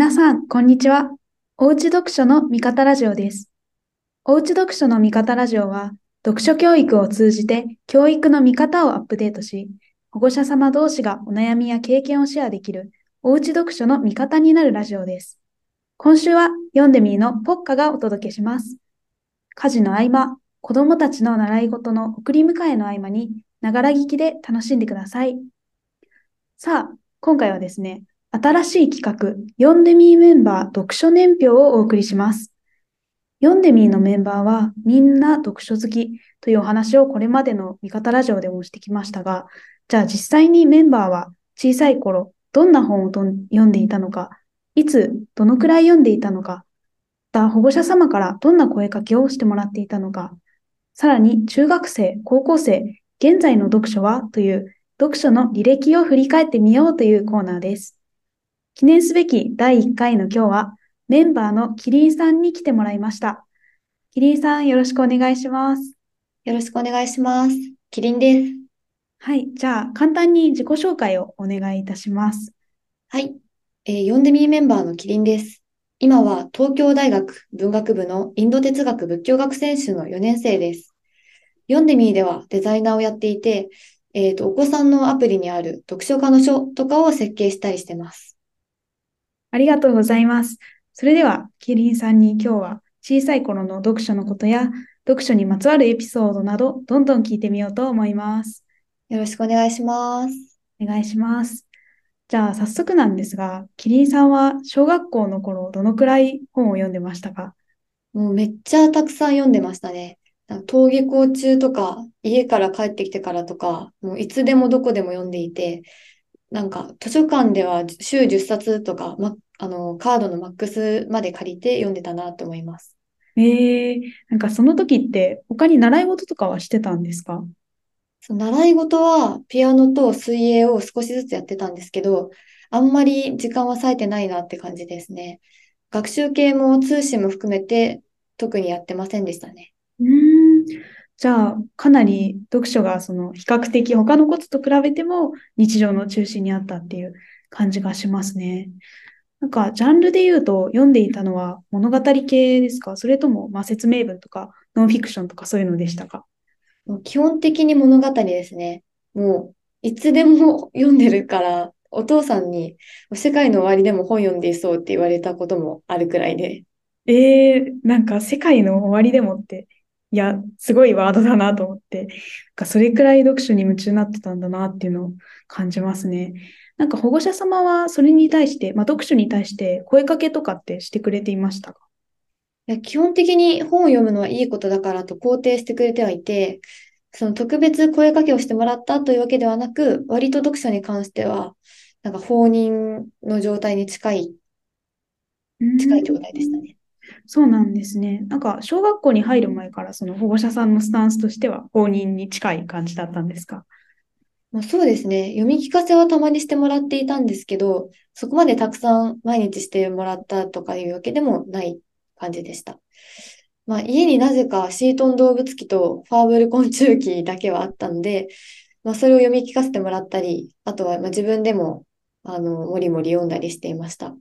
皆さん、こんにちは。おうち読書の味方ラジオです。おうち読書の味方ラジオは、読書教育を通じて教育の見方をアップデートし、保護者様同士がお悩みや経験をシェアできる、おうち読書の味方になるラジオです。今週は、読んでみーのポッカがお届けします。家事の合間、子供たちの習い事の送り迎えの合間に、ながら聞きで楽しんでください。さあ、今回はですね、新しい企画、読んでみーメンバー読書年表をお送りします。読んでみーのメンバーはみんな読書好きというお話をこれまでの味方ラジオでもしてきましたが、じゃあ実際にメンバーは小さい頃どんな本を読んでいたのか、いつどのくらい読んでいたのか、また保護者様からどんな声かけをしてもらっていたのか、さらに中学生、高校生、現在の読書は？という読書の履歴を振り返ってみようというコーナーです。記念すべき第1回の今日は、メンバーのキリンさんに来てもらいました。キリンさん、よろしくお願いします。よろしくお願いします。キリンです。はい。じゃあ、簡単に自己紹介をお願いいたします。はい。えー、読んでみーメンバーのキリンです。今は東京大学文学部のインド哲学仏教学選手の4年生です。読んでみーではデザイナーをやっていて、えっ、ー、と、お子さんのアプリにある読書家の書とかを設計したりしてます。ありがとうございます。それでは、キリンさんに今日は小さい頃の読書のことや、読書にまつわるエピソードなど、どんどん聞いてみようと思います。よろしくお願いします。お願いします。じゃあ、早速なんですが、キリンさんは小学校の頃、どのくらい本を読んでましたか？もうめっちゃたくさん読んでましたね。登下校中とか、家から帰ってきてからとか、もういつでもどこでも読んでいて、なんか図書館では週10冊とか、ま、あの、カードのマックスまで借りて読んでたなと思います。ええー、なんかその時って他に習い事とかはしてたんですか？その習い事はピアノと水泳を少しずつやってたんですけど、あんまり時間は割いてないなって感じですね。学習系も通信も含めて特にやってませんでしたね。うん。じゃあ、かなり読書がその比較的他のことと比べても日常の中心にあったっていう感じがしますね。なんか、ジャンルで言うと読んでいたのは物語系ですか？それとも、まあ、説明文とかノンフィクションとかそういうのでしたか？基本的に物語ですね。もう、いつでも読んでるから、お父さんに世界の終わりでも本読んでいそうって言われたこともあるくらいで。えー、なんか世界の終わりでもっていや、すごいワードだなと思って、それくらい読書に夢中になってたんだなっていうのを感じますね。なんか保護者様はそれに対して、まあ、読書に対して声かけとかってしてくれていましたか？いや基本的に本を読むのはいいことだからと肯定してくれてはいて、その特別声かけをしてもらったというわけではなく、割と読書に関しては、なんか放任の状態に近い、近い状態でしたね。そうなんですね。なんか、小学校に入る前から、その保護者さんのスタンスとしては、放任に近い感じだったんですか？まあ、そうですね。読み聞かせはたまにしてもらっていたんですけど、そこまでたくさん毎日してもらったとかいうわけでもない感じでした。まあ、家になぜかシートン動物記とファーブル昆虫記だけはあったので、まあ、それを読み聞かせてもらったり、あとはま自分でもあのもりもり読んだりしていました。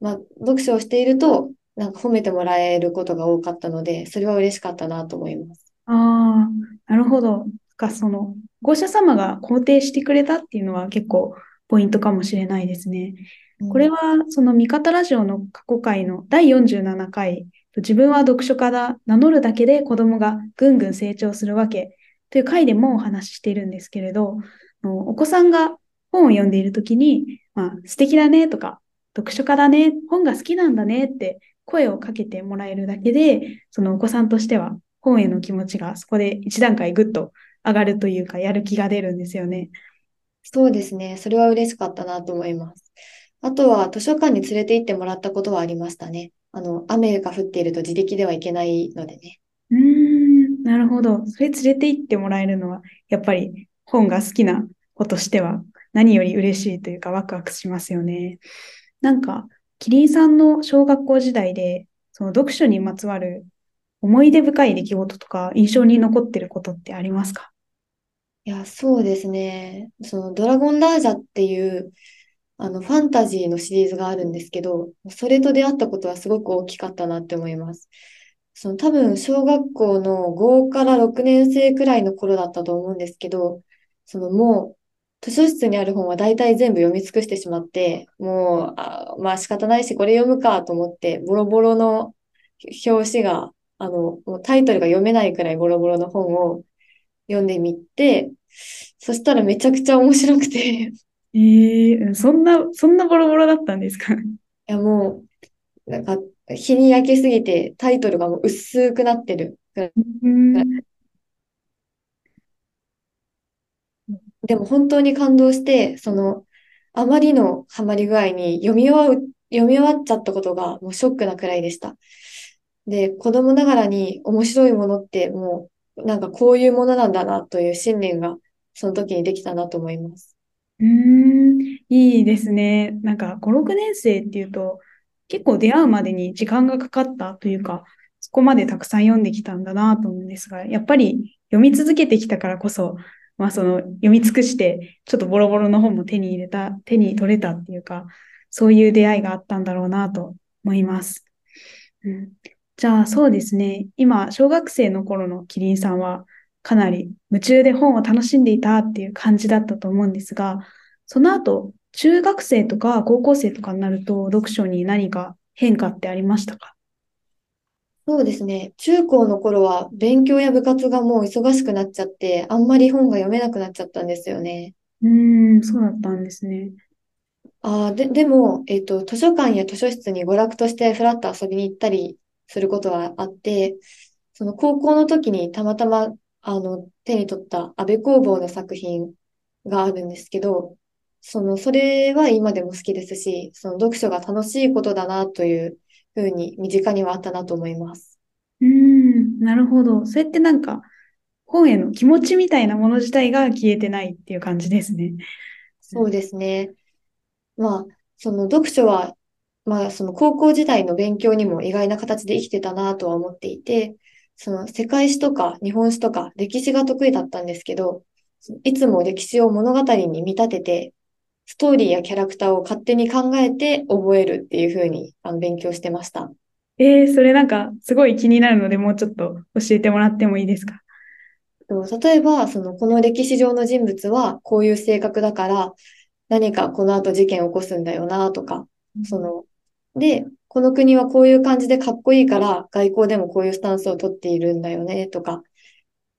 まあ、読書をしていると、なんか褒めてもらえることが多かったので、それは嬉しかったなと思います。ああ、なるほど。か、その、保護者様が肯定してくれたっていうのは結構ポイントかもしれないですね。うん、これは、その味方ラジオの過去回の第47回、自分は読書家だ、名乗るだけで子供がぐんぐん成長するわけという回でもお話ししているんですけれど、お子さんが本を読んでいるときに、まあ、素敵だねとか、読書家だね、本が好きなんだねって声をかけてもらえるだけで、そのお子さんとしては本への気持ちがそこで一段階ぐっと上がるというか、やる気が出るんですよね。そうですね。それは嬉しかったなと思います。あとは図書館に連れて行ってもらったことはありましたね。あの、雨が降っていると自力ではいけないのでね。うーん、なるほど。それ連れて行ってもらえるのは、やっぱり本が好きな子としては何より嬉しいというかワクワクしますよね。なんか、キリンさんの小学校時代で、その読書にまつわる思い出深い出来事とか印象に残ってることってありますか？いや、そうですね。そのドラゴンラージャっていうあの、ファンタジーのシリーズがあるんですけど、それと出会ったことはすごく大きかったなって思います。その多分、小学校の5から6年生くらいの頃だったと思うんですけど、そのもう、図書室にある本は大体全部読み尽くしてしまって、もう、あ、まあ仕方ないし、これ読むかと思って、ボロボロの表紙が、あの、もうタイトルが読めないくらいボロボロの本を読んでみて、そしたらめちゃくちゃ面白くてえー、そんな、そんなボロボロだったんですか？いやもう、なんか、日に焼けすぎてタイトルがもう薄くなってる。うんでも本当に感動して、その、あまりのハマり具合に読み終わう、読み終わっちゃったことがもうショックなくらいでした。で、子供ながらに面白いものってもう、なんかこういうものなんだなという信念がその時にできたなと思います。うーん、いいですね。なんか5、6年生っていうと、結構出会うまでに時間がかかったというか、そこまでたくさん読んできたんだなと思うんですが、やっぱり読み続けてきたからこそ、まあその読み尽くして、ちょっとボロボロの本も手に入れた、手に取れたっていうか、そういう出会いがあったんだろうなと思います。うん、じゃあそうですね。今、小学生の頃のキリンさんは、かなり夢中で本を楽しんでいたっていう感じだったと思うんですが、その後、中学生とか高校生とかになると、読書に何か変化ってありましたか？そうですね。中高の頃は勉強や部活がもう忙しくなっちゃって、あんまり本が読めなくなっちゃったんですよね。うーん、そうだったんですね。あーで、でも、えっと、図書館や図書室に娯楽としてふらっと遊びに行ったりすることはあって、その高校の時にたまたま、あの、手に取った安部公房の作品があるんですけど、その、それは今でも好きですし、その読書が楽しいことだなというふうに身近にはあったなと思います。うーん、なるほど。それってなんか、本への気持ちみたいなもの自体が消えてないっていう感じですね。そうですね。まあ、その読書は、まあ、その高校時代の勉強にも意外な形で生きてたなとは思っていて、その世界史とか日本史とか歴史が得意だったんですけど、いつも歴史を物語に見立てて、ストーリーやキャラクターを勝手に考えて覚えるっていう風にあの勉強してました。えー、それなんかすごい気になるので、もうちょっと教えてもらってもいいですか？例えば、その、この歴史上の人物はこういう性格だから、何かこの後事件を起こすんだよなとか、その、で、この国はこういう感じでかっこいいから外交でもこういうスタンスをとっているんだよねとか、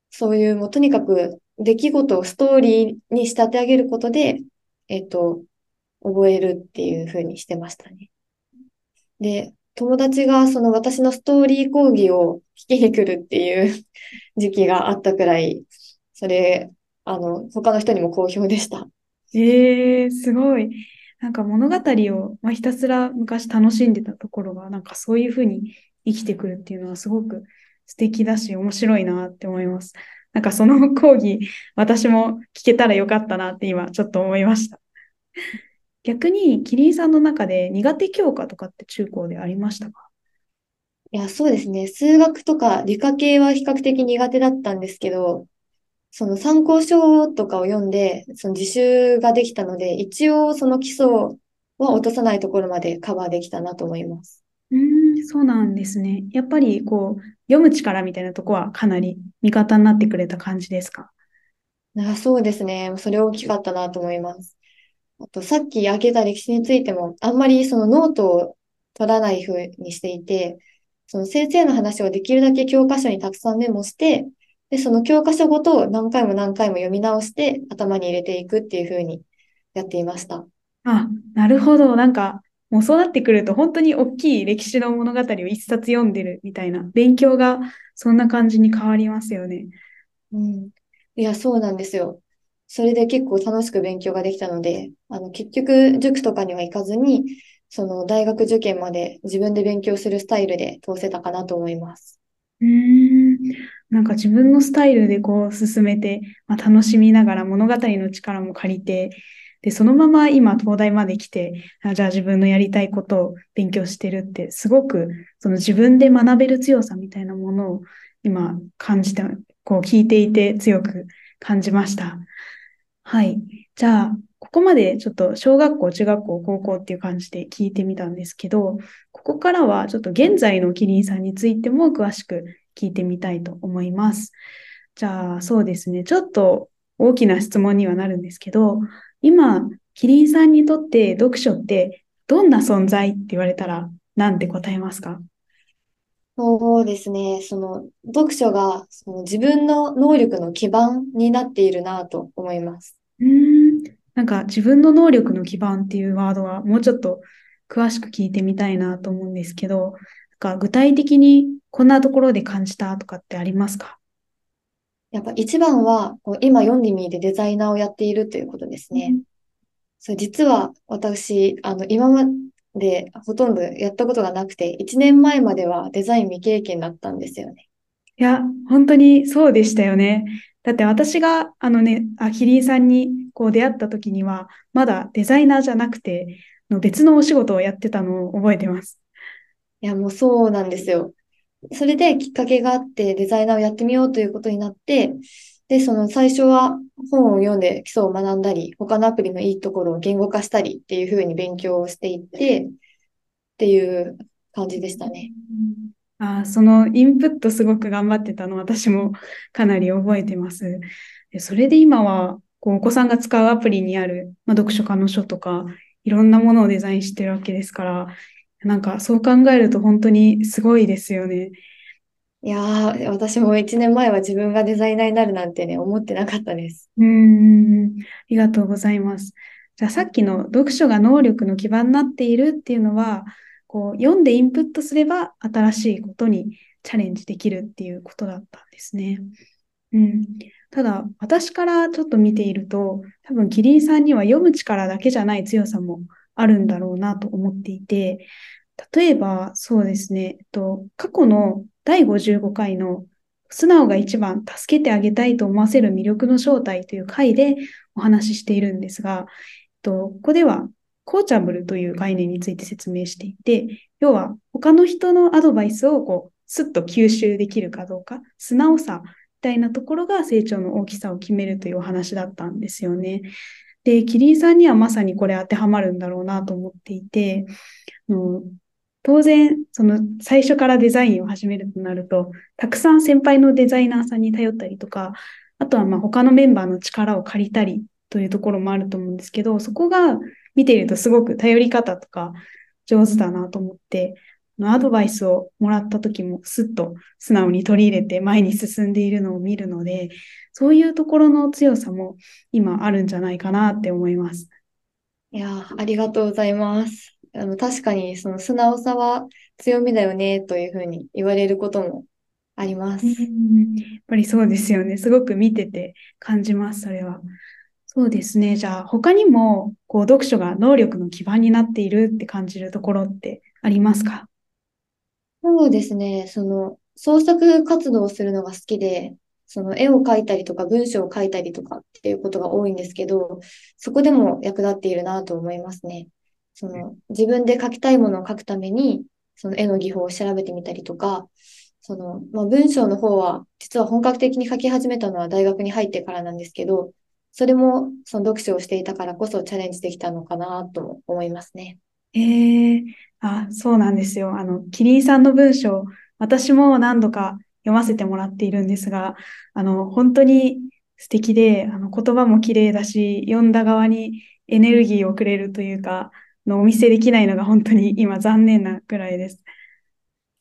そういうもうとにかく出来事をストーリーに仕立て上げることで、えっと、覚えるっていう風にしてましたね。で、友達がその私のストーリー講義を聞きに来るっていう 時期があったくらい、それ、あの、他の人にも好評でした。ええー、すごい。なんか物語を、まあ、ひたすら昔楽しんでたところが、なんかそういうふうに生きてくるっていうのはすごく素敵だし面白いなって思います。なんかその講義、私も聞けたらよかったなって今ちょっと思いました。逆に、キリンさんの中で苦手教科とかって中高でありましたか？いや、そうですね。数学とか理科系は比較的苦手だったんですけど、その参考書とかを読んで、その自習ができたので、一応その基礎は落とさないところまでカバーできたなと思います。うん、そうなんですね。やっぱりこう、読む力みたいなとこはかなり味方になってくれた感じですか？あそうですね。それ大きかったなと思います。あと、さっき挙げた歴史についても、あんまりそのノートを取らない風にしていて、その先生の話をできるだけ教科書にたくさんメモして、で、その教科書ごと何回も何回も読み直して頭に入れていくっていう風にやっていました。あ、なるほど。なんか、もうそうなってくると本当に大きい歴史の物語を一冊読んでるみたいな、勉強がそんな感じに変わりますよね。うん。いや、そうなんですよ。それで結構楽しく勉強ができたので、あの、結局、塾とかには行かずに、その大学受験まで自分で勉強するスタイルで通せたかなと思います。うーん。なんか自分のスタイルでこう進めて、まあ、楽しみながら物語の力も借りて、で、そのまま今東大まで来て、あじゃあ自分のやりたいことを勉強してるって、すごくその自分で学べる強さみたいなものを今感じて、こう聞いていて強く感じました。はい。じゃあ、ここまでちょっと小学校、中学校、高校っていう感じで聞いてみたんですけど、ここからはちょっと現在のキリンさんについても詳しく聞いてみたいと思います。じゃあ、そうですね。ちょっと大きな質問にはなるんですけど、今、キリンさんにとって読書ってどんな存在って言われたら何て答えますか？そうですね。その読書がその自分の能力の基盤になっているなと思います。うん。なんか自分の能力の基盤っていうワードはもうちょっと詳しく聞いてみたいなと思うんですけど、か具体的にこんなところで感じたとかってありますか？やっぱ一番は今読んでみてデザイナーをやっているということですね。うん、それ実は私、あの今までほとんどやったことがなくて、1年前まではデザイン未経験だったんですよね。いや、本当にそうでしたよね。だって私が、あのね、あキリンさんにこう出会った時には、まだデザイナーじゃなくて、の別のお仕事をやってたのを覚えてます。いや、もうそうなんですよ。それできっかけがあってデザイナーをやってみようということになって、で、その最初は本を読んで基礎を学んだり、他のアプリのいいところを言語化したりっていうふうに勉強をしていって、っていう感じでしたね。あそのインプットすごく頑張ってたの私もかなり覚えてます。それで今はこうお子さんが使うアプリにある、まあ、読書家の書とかいろんなものをデザインしてるわけですから、なんかそう考えると本当にすごいですよね。いやー、私も1年前は自分がデザイナーになるなんてね、思ってなかったです。うん、ありがとうございます。じゃあさっきの読書が能力の基盤になっているっていうのは、こう読んでインプットすれば新しいことにチャレンジできるっていうことだったんですね。うん、ただ私からちょっと見ていると多分キリンさんには読む力だけじゃない強さもあるんだろうなと思っていて例えばそうですね、えっと、過去の第55回の素直が一番助けてあげたいと思わせる魅力の正体という回でお話ししているんですが、ここではコーチャブルという概念について説明していて、要は他の人のアドバイスをこうスッと吸収できるかどうか、素直さみたいなところが成長の大きさを決めるというお話だったんですよね。で、キリンさんにはまさにこれ当てはまるんだろうなと思っていて、当然、その最初からデザインを始めるとなると、たくさん先輩のデザイナーさんに頼ったりとか、あとはまあ他のメンバーの力を借りたりというところもあると思うんですけど、そこが見ているとすごく頼り方とか上手だなと思って、アドバイスをもらった時もすっと素直に取り入れて前に進んでいるのを見るので、そういうところの強さも今あるんじゃないかなって思います。いや、ありがとうございます。あの、確かにその素直さは強みだよねというふうに言われることもあります。やっぱりそうですよね。すごく見てて感じます、それは。そうですね。じゃあ、他にも、こう、読書が能力の基盤になっているって感じるところってありますか？そうですね。その、創作活動をするのが好きで、その絵を描いたりとか文章を書いたりとかっていうことが多いんですけど、そこでも役立っているなと思いますね。その自分で書きたいものを書くために、その絵の技法を調べてみたりとか、その、まあ、文章の方は、実は本格的に書き始めたのは大学に入ってからなんですけど、それもその読書をしていたからこそチャレンジできたのかなと思いますね。ええー、あ、そうなんですよ。あの、キリンさんの文章、私も何度か読ませてもらっているんですが、あの、本当に素敵で、あの、言葉も綺麗だし、読んだ側にエネルギーをくれるというか、のお見せできないのが本当に今残念なくらいです。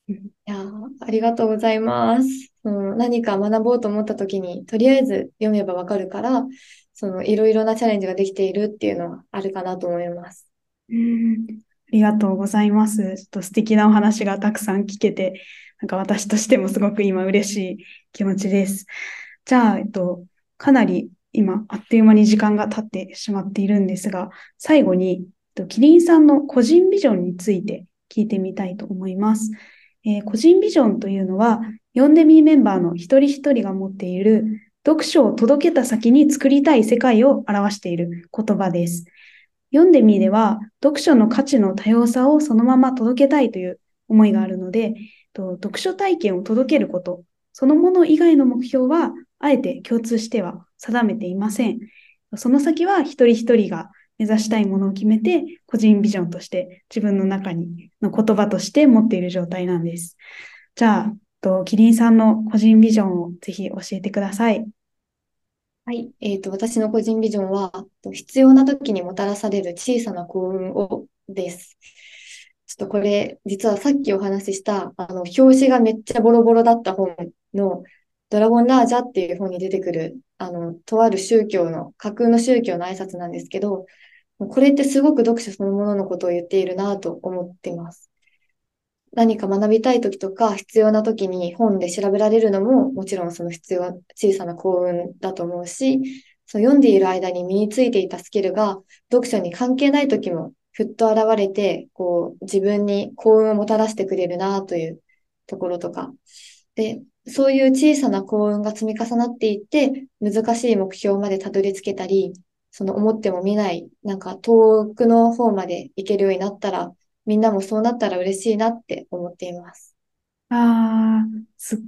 いや、ありがとうございます。うん、何か学ぼうと思った時に、とりあえず読めばわかるから、そのいろいろなチャレンジができているっていうのはあるかなと思います。うん、ありがとうございます。ちょっと素敵なお話がたくさん聞けて、なんか私としてもすごく今嬉しい気持ちです。じゃあ、えっと、かなり今あっという間に時間が経ってしまっているんですが、最後にキリンさんの個人ビジョンについて聞いてみたいと思います。えー、個人ビジョンというのは、読んでみメンバーの一人一人が持っている読書を届けた先に作りたい世界を表している言葉です。読んでみでは、読書の価値の多様さをそのまま届けたいという思いがあるので、読書体験を届けること、そのもの以外の目標は、あえて共通しては定めていません。その先は一人一人が目指したいものを決めて、個人ビジョンとして自分の中にの言葉として持っている状態なんです。じゃあ、とキリンさんの個人ビジョンをぜひ教えてください。はい。え、ー、と、私の個人ビジョンは、必要な時にもたらされる小さな幸運をです。ちょっとこれ、実はさっきお話しした、あの、表紙がめっちゃボロボロだった本の、ドラゴンラージャっていう本に出てくる、あの、とある宗教の、架空の宗教の挨拶なんですけど、これってすごく読書そのもののことを言っているなと思っています。何か学びたい時とか必要な時に本で調べられるのももちろんその必要、小さな幸運だと思うし、その読んでいる間に身についていたスキルが読書に関係ない時もふっと現れて、こう自分に幸運をもたらしてくれるなというところとか。で、そういう小さな幸運が積み重なっていって、難しい目標までたどり着けたり、その思っても見ない、なんか遠くの方まで行けるようになったら、みんなもそうなったら嬉しいなって思っています。ああ、すっ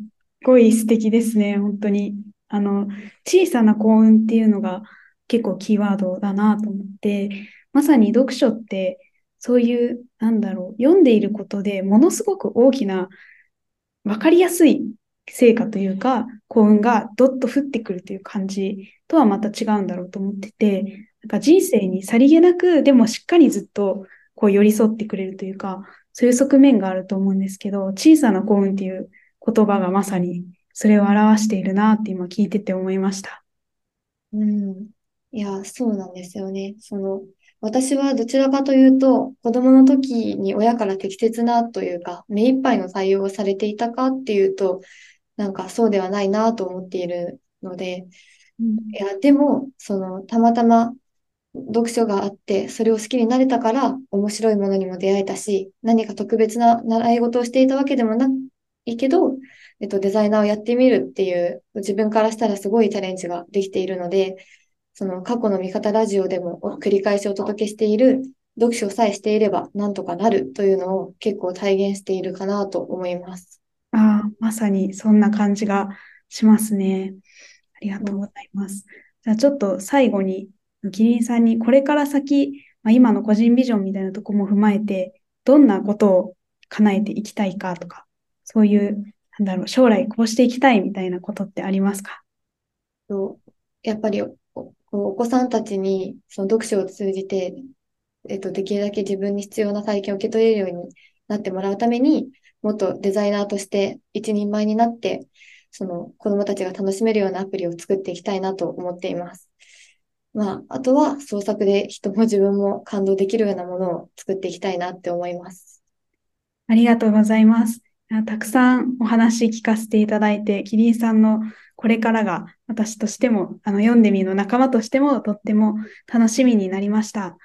ごい素敵ですね、本当に。あの、小さな幸運っていうのが結構キーワードだなと思って、まさに読書ってそういう、なんだろう、読んでいることでものすごく大きな、わかりやすい成果というか、幸運がどっと降ってくるという感じとはまた違うんだろうと思ってて、なんか人生にさりげなく、でもしっかりずっとこう寄り添ってくれるというか、そういう側面があると思うんですけど、小さな幸運っていう言葉がまさにそれを表しているなって今聞いてて思いました。うん。いや、そうなんですよね。その、私はどちらかというと、子供の時に親から適切なというか、目いっぱいの対応をされていたかっていうと、なんかそうではないなと思っているので、うん、いや、でも、その、たまたま読書があって、それを好きになれたから、面白いものにも出会えたし、何か特別な習い事をしていたわけでもないけど、えっと、デザイナーをやってみるっていう、自分からしたらすごいチャレンジができているので、その過去の味方ラジオでも繰り返しお届けしている、読書さえしていればなんとかなるというのを結構体現しているかなと思います。ああ、まさにそんな感じがしますね。ありがとうございます。じゃあちょっと最後に、キリンさんにこれから先、まあ、今の個人ビジョンみたいなとこも踏まえて、どんなことを叶えていきたいかとか、そういう、なんだろう、将来こうしていきたいみたいなことってありますか？やっぱりお子さんたちにその読書を通じて、えっと、できるだけ自分に必要な体験を受け取れるようになってもらうために、もっとデザイナーとして一人前になって、その子供たちが楽しめるようなアプリを作っていきたいなと思っています。まあ、あとは創作で人も自分も感動できるようなものを作っていきたいなって思います。ありがとうございます。たくさんお話聞かせていただいて、キリンさんのこれからが私としても、あの、読んでみるの仲間としてもとっても楽しみになりました。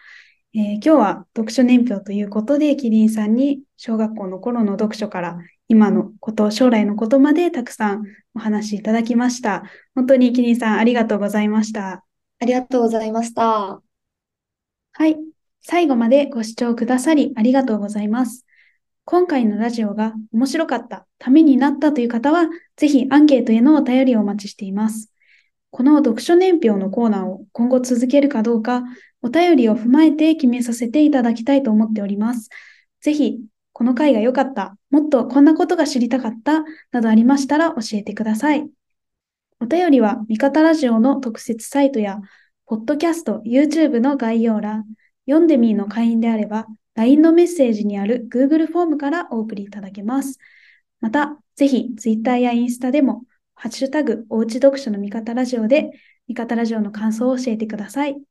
えー、今日は読書年表ということで、キリンさんに小学校の頃の読書から今のこと、将来のことまでたくさんお話しいただきました。本当にキリンさんありがとうございました。ありがとうございました。はい。最後までご視聴くださりありがとうございます。今回のラジオが面白かった、ためになったという方は、ぜひアンケートへのお便りをお待ちしています。この読書年表のコーナーを今後続けるかどうか、お便りを踏まえて決めさせていただきたいと思っております。ぜひ、この回が良かった、もっとこんなことが知りたかった、などありましたら教えてください。お便りは、味方ラジオの特設サイトや、ポッドキャスト、YouTube の概要欄、読んでみーの会員であれば、LINE のメッセージにある Google フォームからお送りいただけます。また、ぜひ Twitter やインスタでも、ハッシュタグ、おうち読書の味方ラジオで、味方ラジオの感想を教えてください。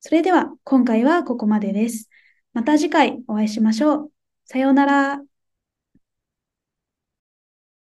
それでは、今回はここまでです。また次回お会いしましょう。さようなら。